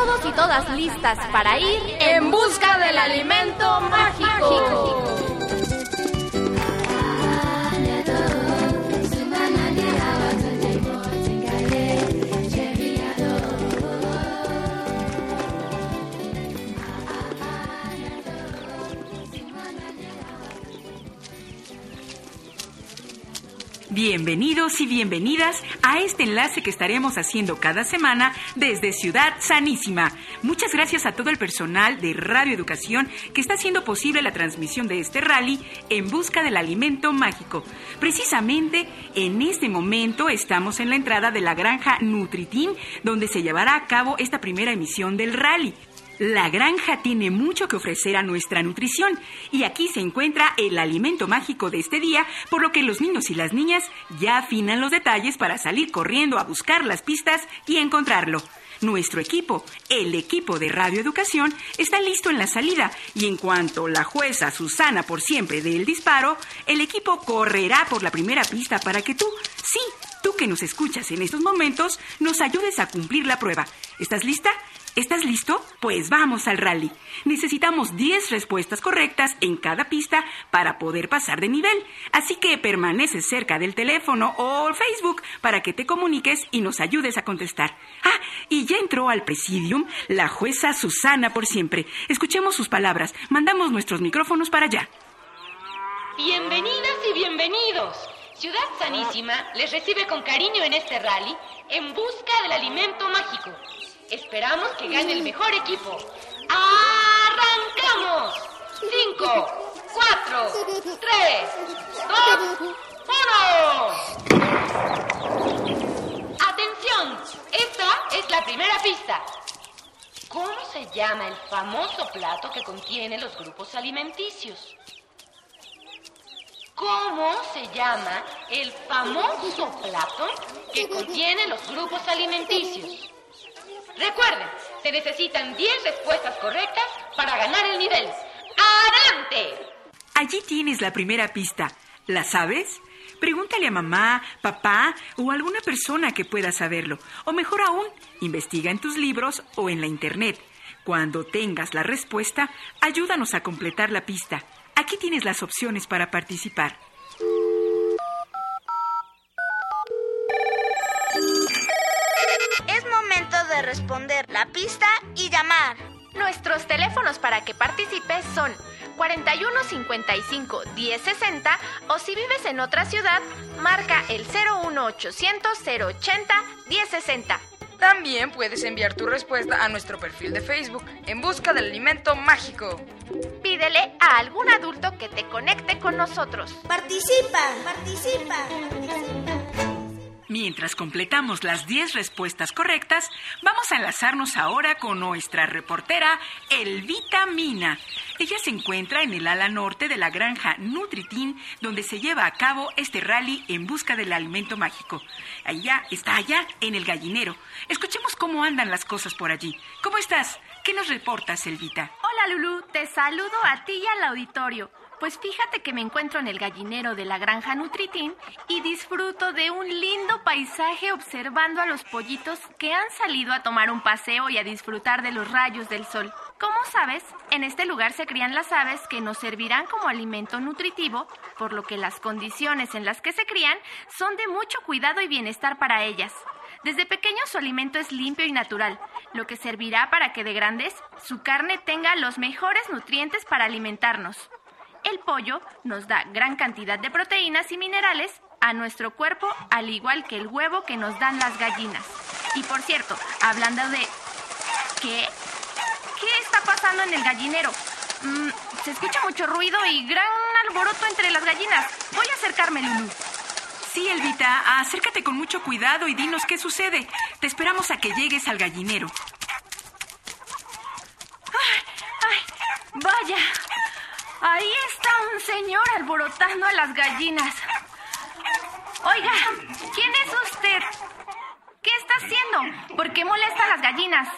Todos y todas listas para ir En busca del alimento mágico. Bienvenidos y bienvenidas a este enlace que estaremos haciendo cada semana desde Ciudad Sanísima. Muchas gracias a todo el personal de Radio Educación que está haciendo posible la transmisión de este rally en busca del alimento mágico. Precisamente en este momento estamos en la entrada de la granja Nutritín, donde se llevará a cabo esta primera emisión del rally. La granja tiene mucho que ofrecer a nuestra nutrición y aquí se encuentra el alimento mágico de este día, por lo que los niños y las niñas ya afinan los detalles para salir corriendo a buscar las pistas y encontrarlo. Nuestro equipo, el equipo de Radio Educación, está listo en la salida y en cuanto la jueza Susana por siempre dé el disparo, el equipo correrá por la primera pista para que tú, sí, tú que nos escuchas en estos momentos, nos ayudes a cumplir la prueba. ¿Estás lista? ¿Estás listo? Pues vamos al rally. Necesitamos 10 respuestas correctas en cada pista para poder pasar de nivel. Así que permaneces cerca del teléfono o Facebook para que te comuniques y nos ayudes a contestar. Ah, y ya entró al presidium la jueza Susana por siempre. Escuchemos sus palabras. Mandamos nuestros micrófonos para allá. Bienvenidas y bienvenidos. Ciudad Sanísima les recibe con cariño en este rally en busca del alimento mágico. Esperamos que gane el mejor equipo. ¡Arrancamos! Cinco, cuatro, tres, dos, uno. ¡Atención! Esta es la primera pista. ¿Cómo se llama el famoso plato que contiene los grupos alimenticios? ¿Cómo se llama el famoso plato que contiene los grupos alimenticios? Recuerden, se necesitan 10 respuestas correctas para ganar el nivel. ¡Adelante! Allí tienes la primera pista. ¿La sabes? Pregúntale a mamá, papá o alguna persona que pueda saberlo. O mejor aún, investiga en tus libros o en la internet. Cuando tengas la respuesta, ayúdanos a completar la pista. Aquí tienes las opciones para participar. Es momento de responder la pista y llamar. Nuestros teléfonos para que participes son 41 55 10 60 o si vives en otra ciudad, marca el 01800 080 10 60. También puedes enviar tu respuesta a nuestro perfil de Facebook en busca del alimento mágico. Pídele a algún adulto que te conecte con nosotros. Participa, participa. Mientras completamos las 10 respuestas correctas, vamos a enlazarnos ahora con nuestra reportera Elvita Mina. Ella se encuentra en el ala norte de la granja Nutritín, donde se lleva a cabo este rally en busca del alimento mágico. Allá está allá en el gallinero. Escuchemos cómo andan las cosas por allí. ¿Cómo estás? ¿Qué nos reportas, Elvita? Hola Lulu, te saludo a ti y al auditorio. Pues fíjate que me encuentro en el gallinero de la granja Nutritín y disfruto de un lindo paisaje observando a los pollitos que han salido a tomar un paseo y a disfrutar de los rayos del sol. Como sabes, en este lugar se crían las aves que nos servirán como alimento nutritivo, por lo que las condiciones en las que se crían son de mucho cuidado y bienestar para ellas. Desde pequeños su alimento es limpio y natural, lo que servirá para que de grandes su carne tenga los mejores nutrientes para alimentarnos. El pollo nos da gran cantidad de proteínas y minerales a nuestro cuerpo, al igual que el huevo que nos dan las gallinas. Y por cierto, hablando de... ¿Qué? ¿Qué está pasando en el gallinero? Mm, Se escucha mucho ruido y gran alboroto entre las gallinas. Voy a acercarme, Lulu. Sí, Elvita, acércate con mucho cuidado y dinos qué sucede. Te esperamos a que llegues al gallinero. ¡Ay! ¡Vaya! Ahí está un señor alborotando a las gallinas. Oiga, ¿quién es usted? ¿Qué está haciendo? ¿Por qué molesta a las gallinas?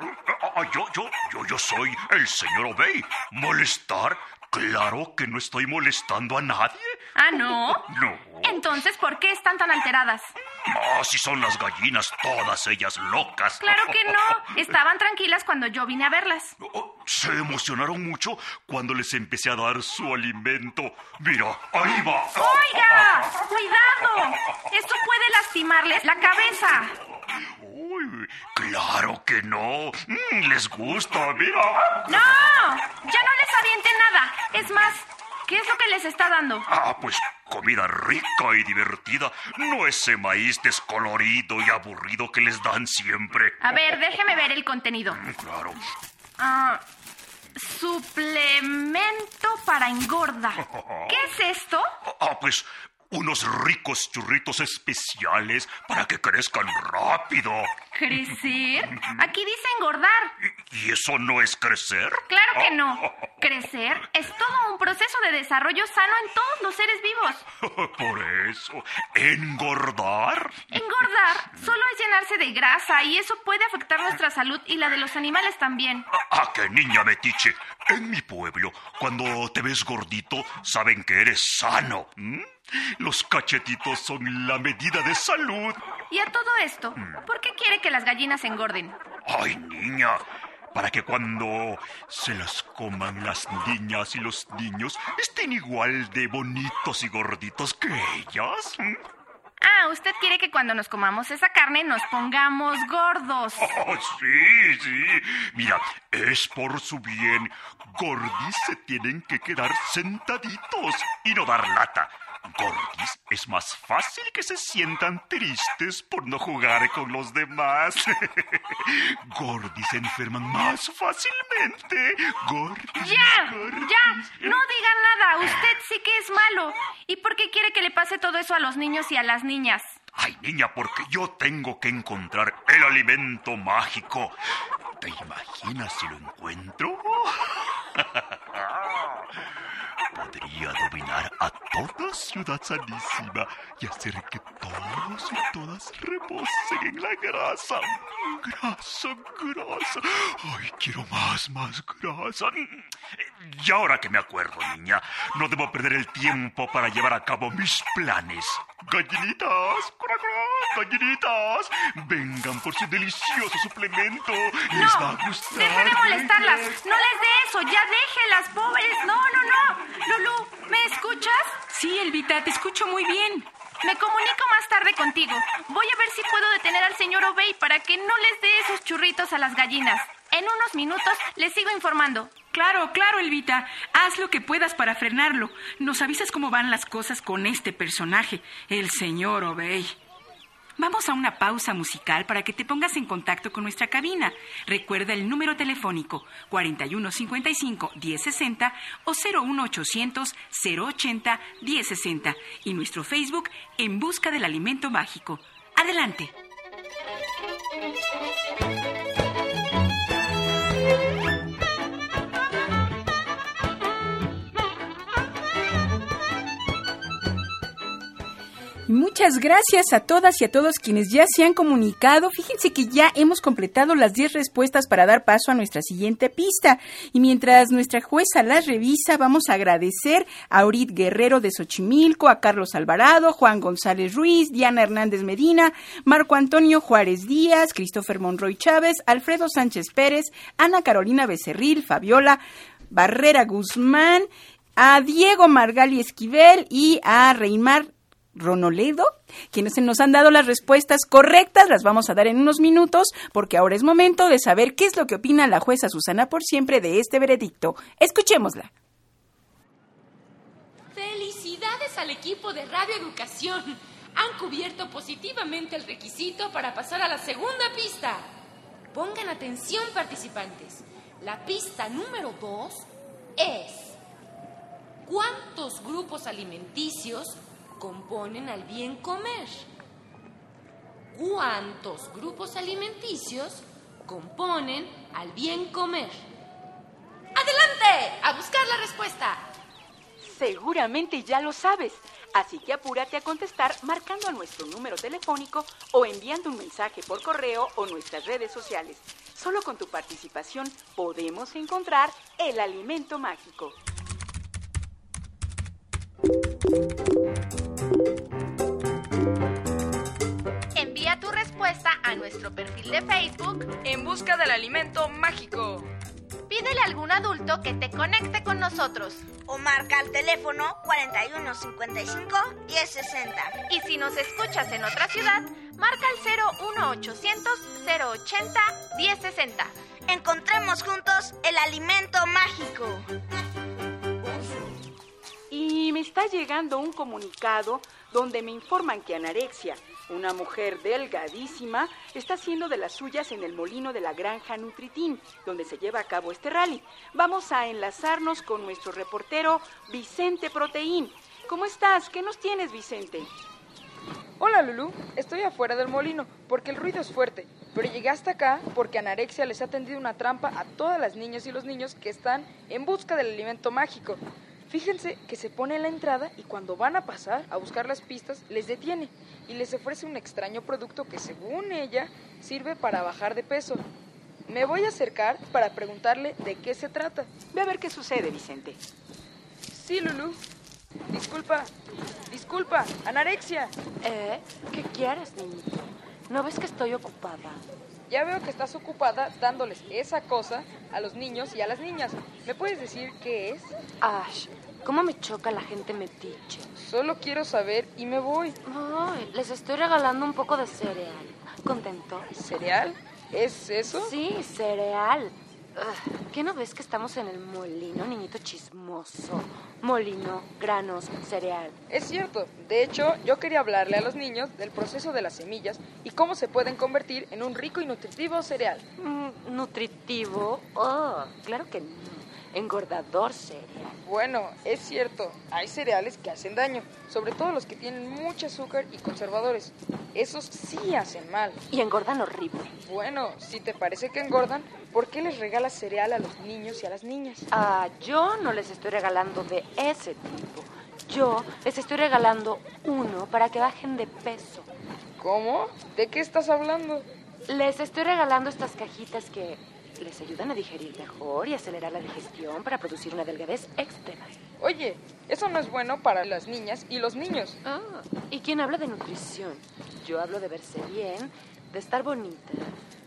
Ah, ah, yo, yo, yo, yo soy el señor Obey. ¿Molestar? Claro que no estoy molestando a nadie. ¿Ah, no? No. Entonces, ¿por qué están tan alteradas? Ah, si son las gallinas, todas ellas locas. Claro que no. Estaban tranquilas cuando yo vine a verlas. Oh, se emocionaron mucho cuando les empecé a dar su alimento. Mira, ahí va. ¡Oiga! ¡Cuidado! Esto puede lastimarles la cabeza. Uy, claro que no. Mm, les gusta, mira. ¡No! Ya no les aviente nada. Es más, ¿qué es lo que les está dando? Ah, pues comida rica y divertida. No ese maíz descolorido y aburrido que les dan siempre. A ver, déjeme ver el contenido. Mm, Claro. Ah, suplemento para engorda. ¿Qué es esto? Ah, pues unos ricos churritos especiales para que crezcan rápido. ¿Crecer? Aquí dice engordar. ¿Y eso no es crecer? Claro que no. Crecer es todo un proceso de desarrollo sano en todos los seres vivos. Por eso, engordar. Engordar solo es llenarse de grasa y eso puede afectar nuestra salud y la de los animales también. Ah, qué niña metiche. En mi pueblo, cuando te ves gordito, saben que eres sano. Los cachetitos son la medida de salud. Y a todo esto, ¿por qué quiere que las gallinas engorden? Ay, niña. Para que cuando se las coman las niñas y los niños estén igual de bonitos y gorditos que ellas. ¿m? Ah, usted quiere que cuando nos comamos esa carne nos pongamos gordos. Oh, sí, sí. Mira, es por su bien. Gordis se tienen que quedar sentaditos y no dar lata. Gordis es más fácil que se sientan tristes por no jugar con los demás. Gordis se enferman más fácilmente. Gordis. ¡Ya! Gordis. ¡Ya! No diga nada. Usted sí que es malo. ¿Y por qué quiere que le pase todo eso a los niños y a las niñas? Ay, niña, porque yo tengo que encontrar el alimento mágico. ¿Te imaginas si lo encuentro? Podría dominar a toda Ciudad Sanísima y hacer que todos y todas reposen en la grasa. Grasa, grasa. Ay, quiero más, más grasa. Y ahora que me acuerdo, niña, no debo perder el tiempo para llevar a cabo mis planes. Gallinitas, cura, cura, gallinitas, vengan por su delicioso suplemento. Les va a gustar. Deje de molestarlas. No les dé eso. Ya déjelas, pobres. No, no, no. Lulu, ¿me escuchas? Sí, Elvita, te escucho muy bien. Me comunico más tarde contigo. Voy a ver si puedo detener al señor Obey para que no les dé esos churritos a las gallinas. En unos minutos les sigo informando. Claro, claro, Elvita. Haz lo que puedas para frenarlo. Nos avisas cómo van las cosas con este personaje, el señor Obey. Vamos a una pausa musical para que te pongas en contacto con nuestra cabina. Recuerda el número telefónico 4155-1060 o 01800-080-1060 y nuestro Facebook En Busca del Alimento Mágico. Adelante. Muchas gracias a todas y a todos quienes ya se han comunicado. Fíjense que ya hemos completado las 10 respuestas para dar paso a nuestra siguiente pista. Y mientras nuestra jueza las revisa, vamos a agradecer a Aurit Guerrero de Xochimilco, a Carlos Alvarado, Juan González Ruiz, Diana Hernández Medina, Marco Antonio Juárez Díaz, Christopher Monroy Chávez, Alfredo Sánchez Pérez, Ana Carolina Becerril, Fabiola Barrera Guzmán, a Diego Margali Esquivel y a Reymar Ronoledo, quienes nos han dado las respuestas correctas, las vamos a dar en unos minutos, porque ahora es momento de saber qué es lo que opina la jueza Susana por siempre de este veredicto. Escuchémosla. Felicidades al equipo de Radio Educación. Han cubierto positivamente el requisito para pasar a la segunda pista. Pongan atención participantes. La pista número dos es... ¿Cuántos grupos alimenticios componen al bien comer? ¿Cuántos grupos alimenticios componen al bien comer? ¡Adelante! ¡A buscar la respuesta! Seguramente ya lo sabes, así que apúrate a contestar marcando a nuestro número telefónico o enviando un mensaje por correo o nuestras redes sociales. Solo con tu participación podemos encontrar el alimento mágico. Envía tu respuesta a nuestro perfil de Facebook. En busca del alimento mágico. Pídele a algún adulto que te conecte con nosotros. O marca al teléfono 4155 1060. Y si nos escuchas en otra ciudad, marca al 01800 080 1060. Encontremos juntos el alimento mágico. Y me está llegando un comunicado donde me informan que Anarexia, una mujer delgadísima, está haciendo de las suyas en el molino de la granja Nutritín, donde se lleva a cabo este rally. Vamos a enlazarnos con nuestro reportero Vicente Proteín. ¿Cómo estás? ¿Qué nos tienes, Vicente? Hola Lulu, estoy afuera del molino porque el ruido es fuerte, pero llegué hasta acá porque Anarexia les ha tendido una trampa a todas las niñas y los niños que están en busca del alimento mágico. Fíjense que se pone en la entrada y cuando van a pasar a buscar las pistas les detiene y les ofrece un extraño producto que según ella sirve para bajar de peso. Me voy a acercar para preguntarle de qué se trata. Ve a ver qué sucede, Vicente. Sí, Lulu. Disculpa, disculpa, anorexia. ¿Eh? ¿Qué quieres, niñito? ¿No ves que estoy ocupada? Ya veo que estás ocupada dándoles esa cosa a los niños y a las niñas. ¿Me puedes decir qué es? Ash, ¿cómo me choca la gente metiche? Solo quiero saber y me voy. Ay, les estoy regalando un poco de cereal. ¿Contento? ¿Cereal? ¿Es eso? Sí, cereal. Ugh, ¿Qué no ves que estamos en el molino, niñito chismoso? Molino, granos, cereal. Es cierto. De hecho, yo quería hablarle a los niños del proceso de las semillas y cómo se pueden convertir en un rico y nutritivo cereal. Mm, ¿Nutritivo? Oh, claro que no. Engordador cereal. Bueno, es cierto, hay cereales que hacen daño, sobre todo los que tienen mucho azúcar y conservadores. Esos sí hacen mal. Y engordan horrible. Bueno, si te parece que engordan, ¿por qué les regalas cereal a los niños y a las niñas? Ah, yo no les estoy regalando de ese tipo. Yo les estoy regalando uno para que bajen de peso. ¿Cómo? ¿De qué estás hablando? Les estoy regalando estas cajitas que les ayudan a digerir mejor y acelerar la digestión para producir una delgadez extrema. Oye, eso no es bueno para las niñas y los niños. Ah, ¿y quién habla de nutrición? Yo hablo de verse bien, de estar bonita,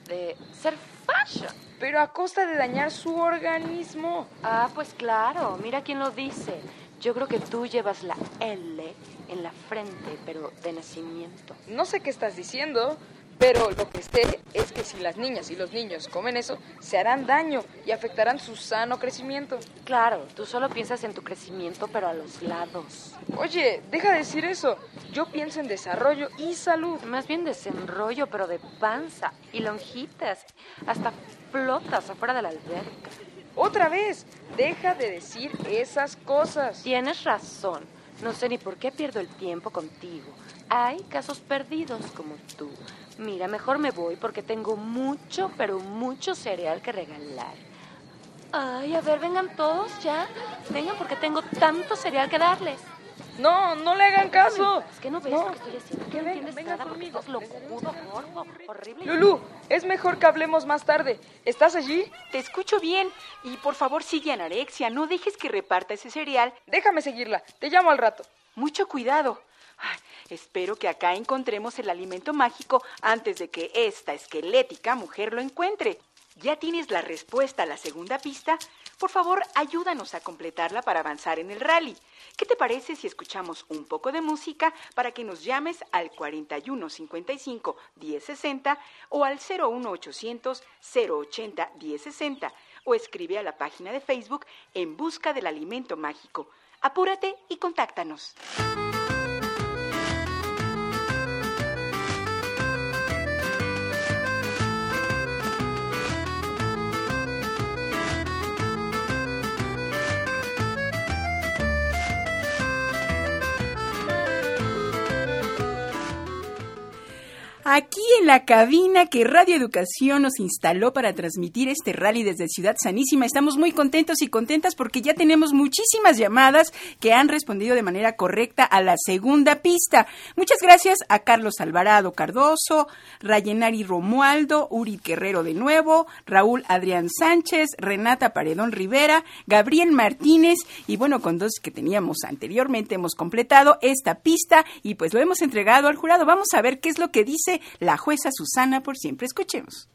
de ser fashion. Pero a costa de dañar su organismo. Ah, pues claro, mira quién lo dice. Yo creo que tú llevas la L en la frente, pero de nacimiento. No sé qué estás diciendo, pero lo que sé es que si las niñas y los niños comen eso, se harán daño y afectarán su sano crecimiento. Claro, tú solo piensas en tu crecimiento, pero a los lados. Oye, deja de decir eso. Yo pienso en desarrollo y salud. Más bien desenrollo, pero de panza y lonjitas. Hasta flotas afuera de la alberca. Otra vez, deja de decir esas cosas. Tienes razón. No sé ni por qué pierdo el tiempo contigo. Hay casos perdidos como tú. Mira, mejor me voy porque tengo mucho, pero mucho cereal que regalar. Ay, a ver, vengan todos ya. Vengan porque tengo tanto cereal que darles. No, no le hagan caso. Es que no ves No. lo que estoy haciendo. Que no nada porque conmigo. estás locudo, gordo, horrible. Lulu, es mejor que hablemos más tarde. ¿Estás allí? Te escucho bien y por favor sigue a Anarexia, no dejes que reparta ese cereal. Déjame seguirla. Te llamo al rato. Mucho cuidado. Ay, espero que acá encontremos el alimento mágico antes de que esta esquelética mujer lo encuentre. ¿Ya tienes la respuesta a la segunda pista? Por favor, ayúdanos a completarla para avanzar en el rally. ¿Qué te parece si escuchamos un poco de música para que nos llames al 4155 1060 o al 01800 080 1060 o escribe a la página de Facebook en busca del alimento mágico? Apúrate y contáctanos. Aquí en la cabina que Radio Educación nos instaló para transmitir este rally desde Ciudad Sanísima, estamos muy contentos y contentas porque ya tenemos muchísimas llamadas que han respondido de manera correcta a la segunda pista. Muchas gracias a Carlos Alvarado Cardoso, Rayenari Romualdo, Uri Guerrero de nuevo, Raúl Adrián Sánchez, Renata Paredón Rivera, Gabriel Martínez y bueno, con dos que teníamos anteriormente hemos completado esta pista y pues lo hemos entregado al jurado. Vamos a ver qué es lo que dice la jueza Susana por siempre. Escuchemos.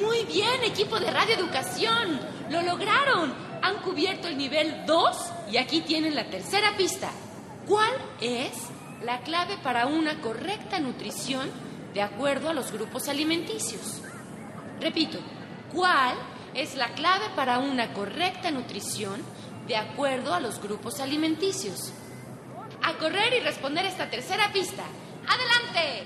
Muy bien, equipo de Radio Educación. Lo lograron. Han cubierto el nivel 2 y aquí tienen la tercera pista. ¿Cuál es la clave para una correcta nutrición de acuerdo a los grupos alimenticios? Repito, ¿cuál es la clave para una correcta nutrición de acuerdo a los grupos alimenticios? A correr y responder esta tercera pista. ¡Adelante!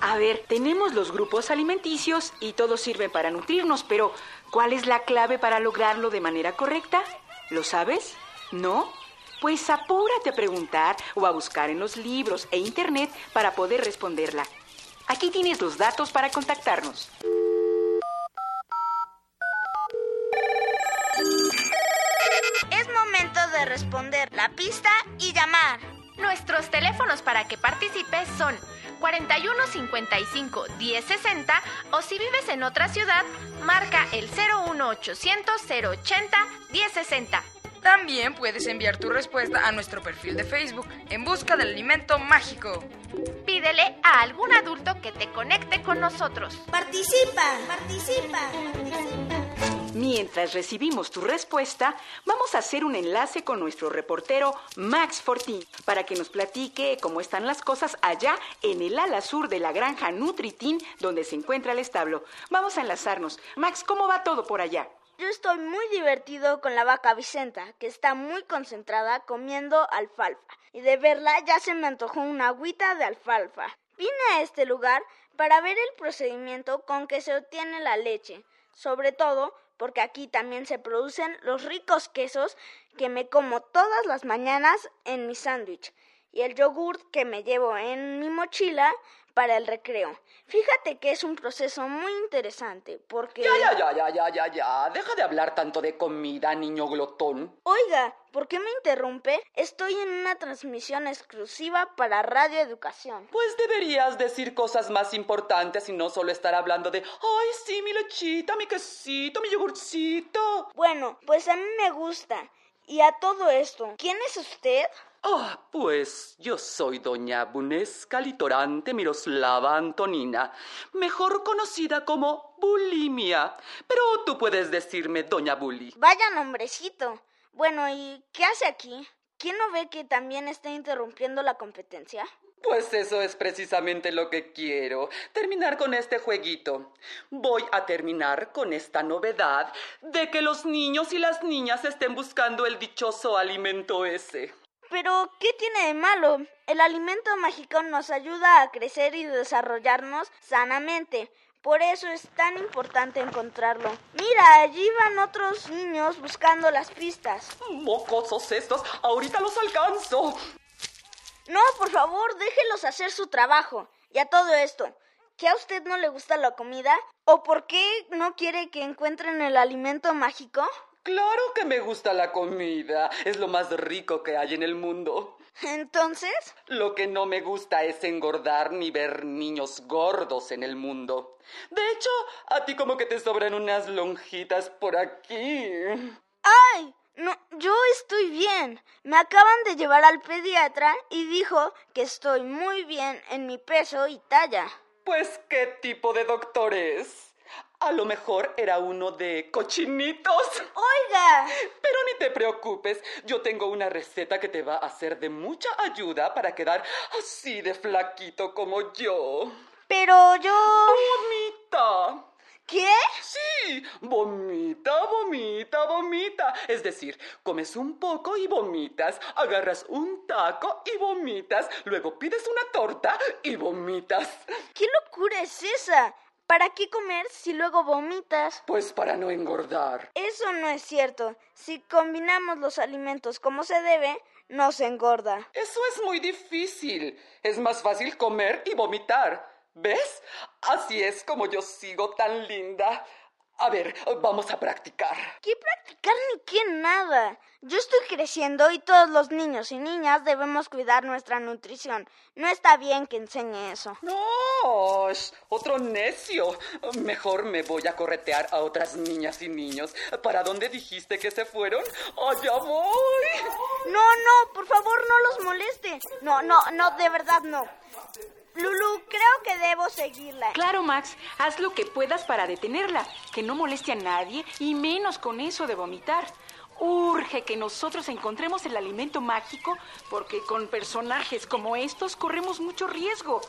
A ver, tenemos los grupos alimenticios y todos sirven para nutrirnos, pero ¿cuál es la clave para lograrlo de manera correcta? ¿Lo sabes? ¿No? Pues apúrate a preguntar o a buscar en los libros e internet para poder responderla. Aquí tienes los datos para contactarnos. Es momento de responder la pista y llamar. Nuestros teléfonos para que participes son 41 55 10 60 o si vives en otra ciudad, marca el 01800 080 10 60. También puedes enviar tu respuesta a nuestro perfil de Facebook en busca del alimento mágico. Pídele a algún adulto que te conecte con nosotros. Participa, participa. Mientras recibimos tu respuesta, vamos a hacer un enlace con nuestro reportero Max Fortín para que nos platique cómo están las cosas allá en el ala sur de la granja Nutritin donde se encuentra el establo. Vamos a enlazarnos. Max, ¿cómo va todo por allá? Yo estoy muy divertido con la vaca Vicenta, que está muy concentrada comiendo alfalfa. Y de verla ya se me antojó una agüita de alfalfa. Vine a este lugar para ver el procedimiento con que se obtiene la leche, sobre todo porque aquí también se producen los ricos quesos que me como todas las mañanas en mi sándwich. Y el yogurt que me llevo en mi mochila para el recreo. Fíjate que es un proceso muy interesante porque... Ya, ya, ya, ya, ya, ya, ya. Deja de hablar tanto de comida, niño glotón. Oiga, ¿por qué me interrumpe? Estoy en una transmisión exclusiva para Radio Educación. Pues deberías decir cosas más importantes y no solo estar hablando de, ay, sí, mi lechita, mi quesito, mi yogurcito. Bueno, pues a mí me gusta. Y a todo esto, ¿quién es usted? Ah, pues yo soy doña Bunesca Litorante Miroslava Antonina, mejor conocida como Bulimia. Pero tú puedes decirme doña Bully. Vaya nombrecito. Bueno, ¿y qué hace aquí? ¿Quién no ve que también está interrumpiendo la competencia? Pues eso es precisamente lo que quiero, terminar con este jueguito. Voy a terminar con esta novedad de que los niños y las niñas estén buscando el dichoso alimento ese. Pero, ¿qué tiene de malo? El alimento mágico nos ayuda a crecer y desarrollarnos sanamente. Por eso es tan importante encontrarlo. Mira, allí van otros niños buscando las pistas. Mocosos estos, ahorita los alcanzo. No, por favor, déjelos hacer su trabajo. Y a todo esto, ¿que a usted no le gusta la comida? ¿O por qué no quiere que encuentren el alimento mágico? Claro que me gusta la comida. Es lo más rico que hay en el mundo. Entonces, Lo que no me gusta es engordar ni ver niños gordos en el mundo. De hecho, a ti como que te sobran unas lonjitas por aquí. ¡ay! No, yo estoy bien. Me acaban de llevar al pediatra y dijo que estoy muy bien en mi peso y talla. Pues, ¿qué tipo de doctor es? A lo mejor era uno de cochinitos. Oiga, Pero ni te preocupes, yo tengo una receta que te va a ser de mucha ayuda para quedar así de flaquito como yo. pero yo... ¡Vomita! ¿Qué? Sí, vomita, vomita, vomita. Es decir, comes un poco y vomitas, agarras un taco y vomitas, luego pides una torta y vomitas. ¿Qué locura es esa? ¿Para qué comer si luego vomitas? Pues para no engordar. Eso no es cierto. Si combinamos los alimentos como se debe, no se engorda. Eso es muy difícil. Es más fácil comer y vomitar. ¿Ves? Así es como yo sigo tan linda. A ver, vamos a practicar. ¿Qué practicar ni qué nada? Yo estoy creciendo y todos los niños y niñas debemos cuidar nuestra nutrición. No está bien que enseñe eso. No, otro necio. Mejor me voy a corretear a otras niñas y niños. ¿Para dónde dijiste que se fueron? ¡Allá voy! No, no, por favor, no los moleste. No, no, no, de verdad no. Lulu, creo que debo seguirla. Claro, Max, haz lo que puedas para detenerla, que no moleste a nadie y menos con eso de vomitar. Urge que nosotros encontremos el alimento mágico porque con personajes como estos corremos mucho riesgo.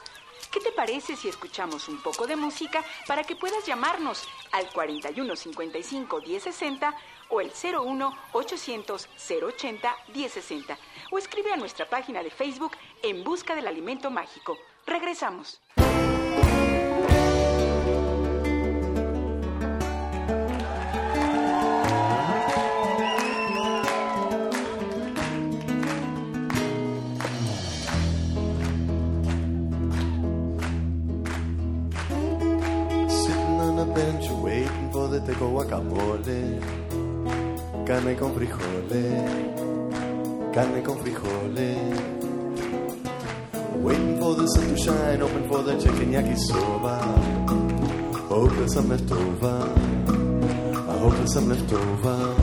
¿Qué te parece si escuchamos un poco de música para que puedas llamarnos al 4155 1060 o el 01 800 080 1060 o escribe a nuestra página de Facebook En Busca del Alimento Mágico. Regresamos. Bench waiting for the guacamole. Carne con frijoles, carne con frijoles. Waiting for the sun to shine, open for the chicken yakisoba. Hope there's some left over. I hope there's some left over.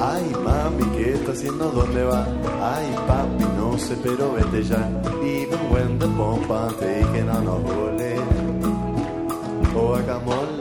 Ay, mami, ¿qué está haciendo? ¿Dónde va? Ay, papi, no sé, pero vete ya. Even when the pompa taking on a hole. Oh, guacamole.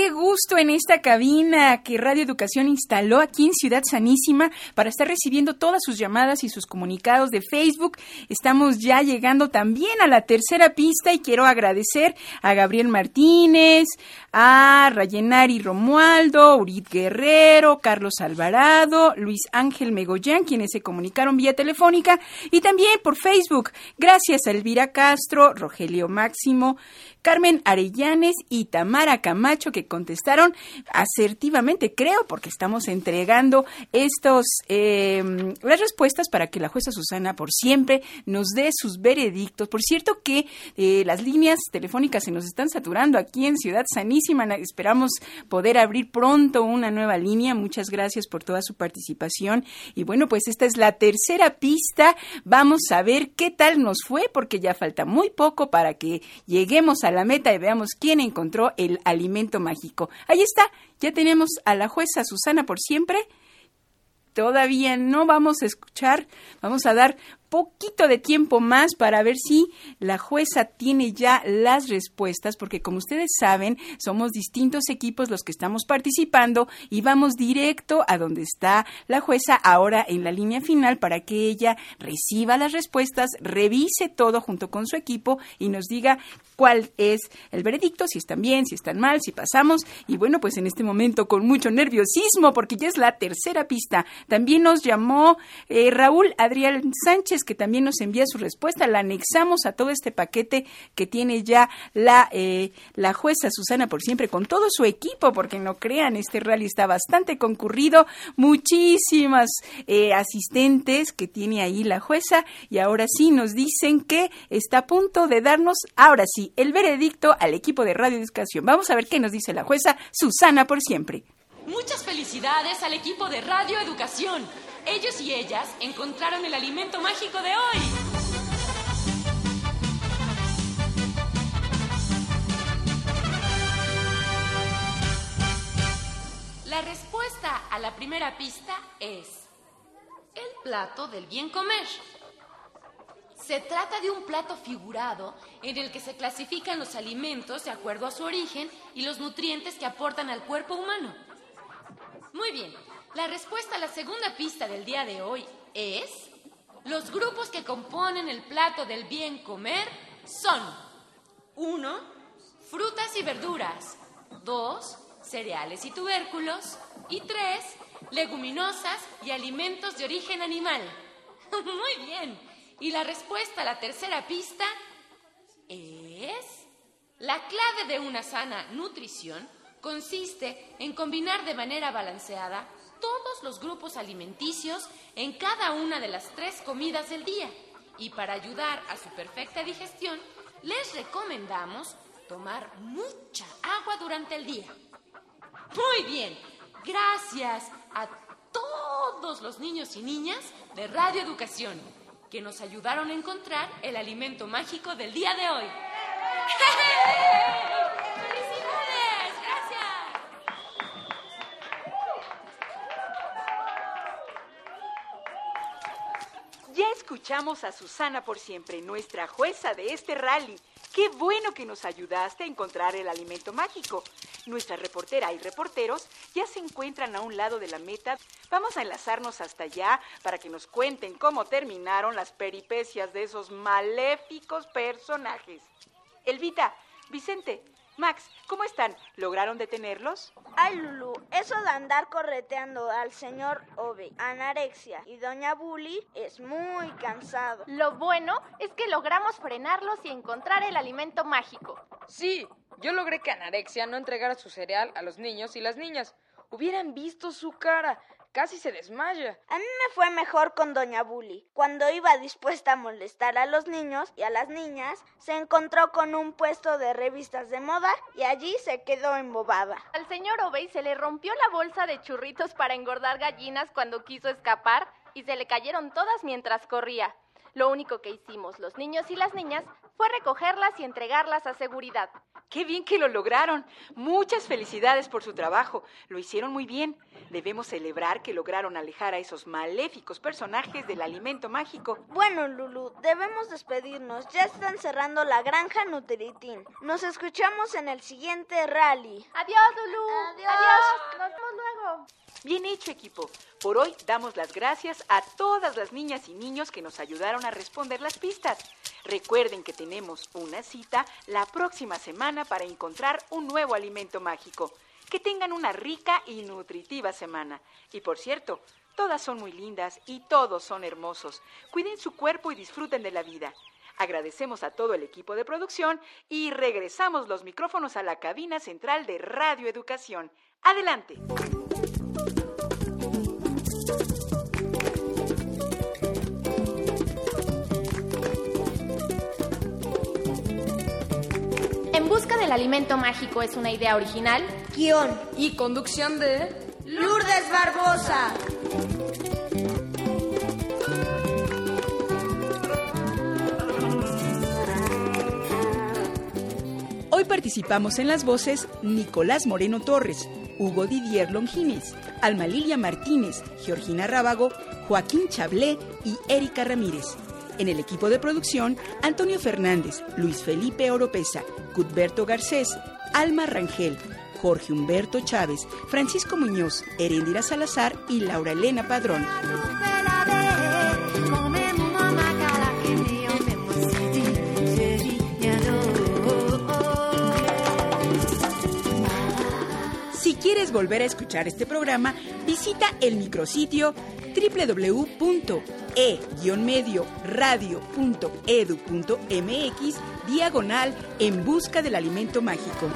Qué gusto en esta cabina que Radio Educación instaló aquí en Ciudad Sanísima para estar recibiendo todas sus llamadas y sus comunicados de Facebook. Estamos ya llegando también a la tercera pista y quiero agradecer a Gabriel Martínez, a Rayenari Romualdo, Urit Guerrero, Carlos Alvarado, Luis Ángel Megollán, quienes se comunicaron vía telefónica y también por Facebook. Gracias a Elvira Castro, Rogelio Máximo, Carmen Arellanes y Tamara Camacho que contestaron asertivamente, creo, porque estamos entregando estos eh, las respuestas para que la jueza Susana por siempre nos dé sus veredictos. Por cierto que eh, las líneas telefónicas se nos están saturando aquí en Ciudad Sanísima. Esperamos poder abrir pronto una nueva línea. Muchas gracias por toda su participación. Y bueno, pues esta es la tercera pista. Vamos a ver qué tal nos fue, porque ya falta muy poco para que lleguemos a la meta y veamos quién encontró el alimento mágico. Ahí está, ya tenemos a la jueza Susana por siempre. Todavía no vamos a escuchar, vamos a dar poquito de tiempo más para ver si la jueza tiene ya las respuestas, porque como ustedes saben, somos distintos equipos los que estamos participando y vamos directo a donde está la jueza ahora en la línea final para que ella reciba las respuestas, revise todo junto con su equipo y nos diga cuál es el veredicto, si están bien, si están mal, si pasamos. Y bueno, pues en este momento con mucho nerviosismo, porque ya es la tercera pista. También nos llamó eh, Raúl Adrián Sánchez que también nos envía su respuesta. La anexamos a todo este paquete que tiene ya la, eh, la jueza Susana por siempre con todo su equipo, porque no crean, este rally está bastante concurrido, muchísimas eh, asistentes que tiene ahí la jueza y ahora sí nos dicen que está a punto de darnos, ahora sí, el veredicto al equipo de Radio Educación. Vamos a ver qué nos dice la jueza Susana por siempre. Muchas felicidades al equipo de Radio Educación. Ellos y ellas encontraron el alimento mágico de hoy. La respuesta a la primera pista es el plato del bien comer. Se trata de un plato figurado en el que se clasifican los alimentos de acuerdo a su origen y los nutrientes que aportan al cuerpo humano. Muy bien, la respuesta a la segunda pista del día de hoy es... Los grupos que componen el plato del bien comer son 1. Frutas y verduras 2. Cereales y tubérculos y 3. leguminosas y alimentos de origen animal. Muy bien. Y la respuesta a la tercera pista es... La clave de una sana nutrición consiste en combinar de manera balanceada todos los grupos alimenticios en cada una de las tres comidas del día. Y para ayudar a su perfecta digestión, les recomendamos tomar mucha agua durante el día. Muy bien, gracias a todos los niños y niñas de Radio Educación que nos ayudaron a encontrar el alimento mágico del día de hoy. ¡Felicidades! ¡Gracias! Ya escuchamos a Susana por siempre, nuestra jueza de este rally. Qué bueno que nos ayudaste a encontrar el alimento mágico. Nuestra reportera y reporteros ya se encuentran a un lado de la meta. Vamos a enlazarnos hasta allá para que nos cuenten cómo terminaron las peripecias de esos maléficos personajes. Elvita, Vicente, Max, ¿cómo están? ¿Lograron detenerlos? Ay, Lulu, eso de andar correteando al señor Ove, Anarexia y Doña Bully es muy cansado. Lo bueno es que logramos frenarlos y encontrar el alimento mágico. Sí, yo logré que Anarexia no entregara su cereal a los niños y las niñas. Hubieran visto su cara. Casi se desmaya. A mí me fue mejor con Doña Bully. Cuando iba dispuesta a molestar a los niños y a las niñas, se encontró con un puesto de revistas de moda y allí se quedó embobada. Al señor Obey se le rompió la bolsa de churritos para engordar gallinas cuando quiso escapar y se le cayeron todas mientras corría. Lo único que hicimos los niños y las niñas fue recogerlas y entregarlas a seguridad. Qué bien que lo lograron. Muchas felicidades por su trabajo. Lo hicieron muy bien. Debemos celebrar que lograron alejar a esos maléficos personajes del alimento mágico. Bueno, Lulu, debemos despedirnos. Ya están cerrando la granja Nutritín. Nos escuchamos en el siguiente rally. Adiós, Lulu. Adiós. Adiós. Nos vemos luego. Bien hecho, equipo. Por hoy damos las gracias a todas las niñas y niños que nos ayudaron a responder las pistas. Recuerden que tenemos una cita la próxima semana para encontrar un nuevo alimento mágico. Que tengan una rica y nutritiva semana. Y por cierto, todas son muy lindas y todos son hermosos. Cuiden su cuerpo y disfruten de la vida. Agradecemos a todo el equipo de producción y regresamos los micrófonos a la cabina central de Radio Educación. Adelante. Del alimento mágico es una idea original. Guión. Y conducción de... Lourdes Barbosa. Hoy participamos en las voces Nicolás Moreno Torres, Hugo Didier Longines, Alma Lilia Martínez, Georgina Rábago, Joaquín Chablé y Erika Ramírez. En el equipo de producción, Antonio Fernández, Luis Felipe Oropesa, Cudberto Garcés, Alma Rangel, Jorge Humberto Chávez, Francisco Muñoz, Herendira Salazar y Laura Elena Padrón. Quieres volver a escuchar este programa, visita el micrositio www.e-medioradio.edu.mx diagonal en busca del alimento mágico.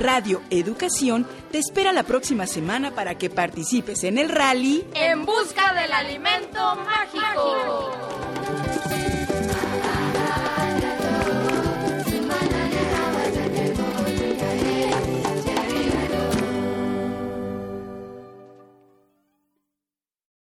Radio Educación te espera la próxima semana para que participes en el rally En busca del alimento mágico.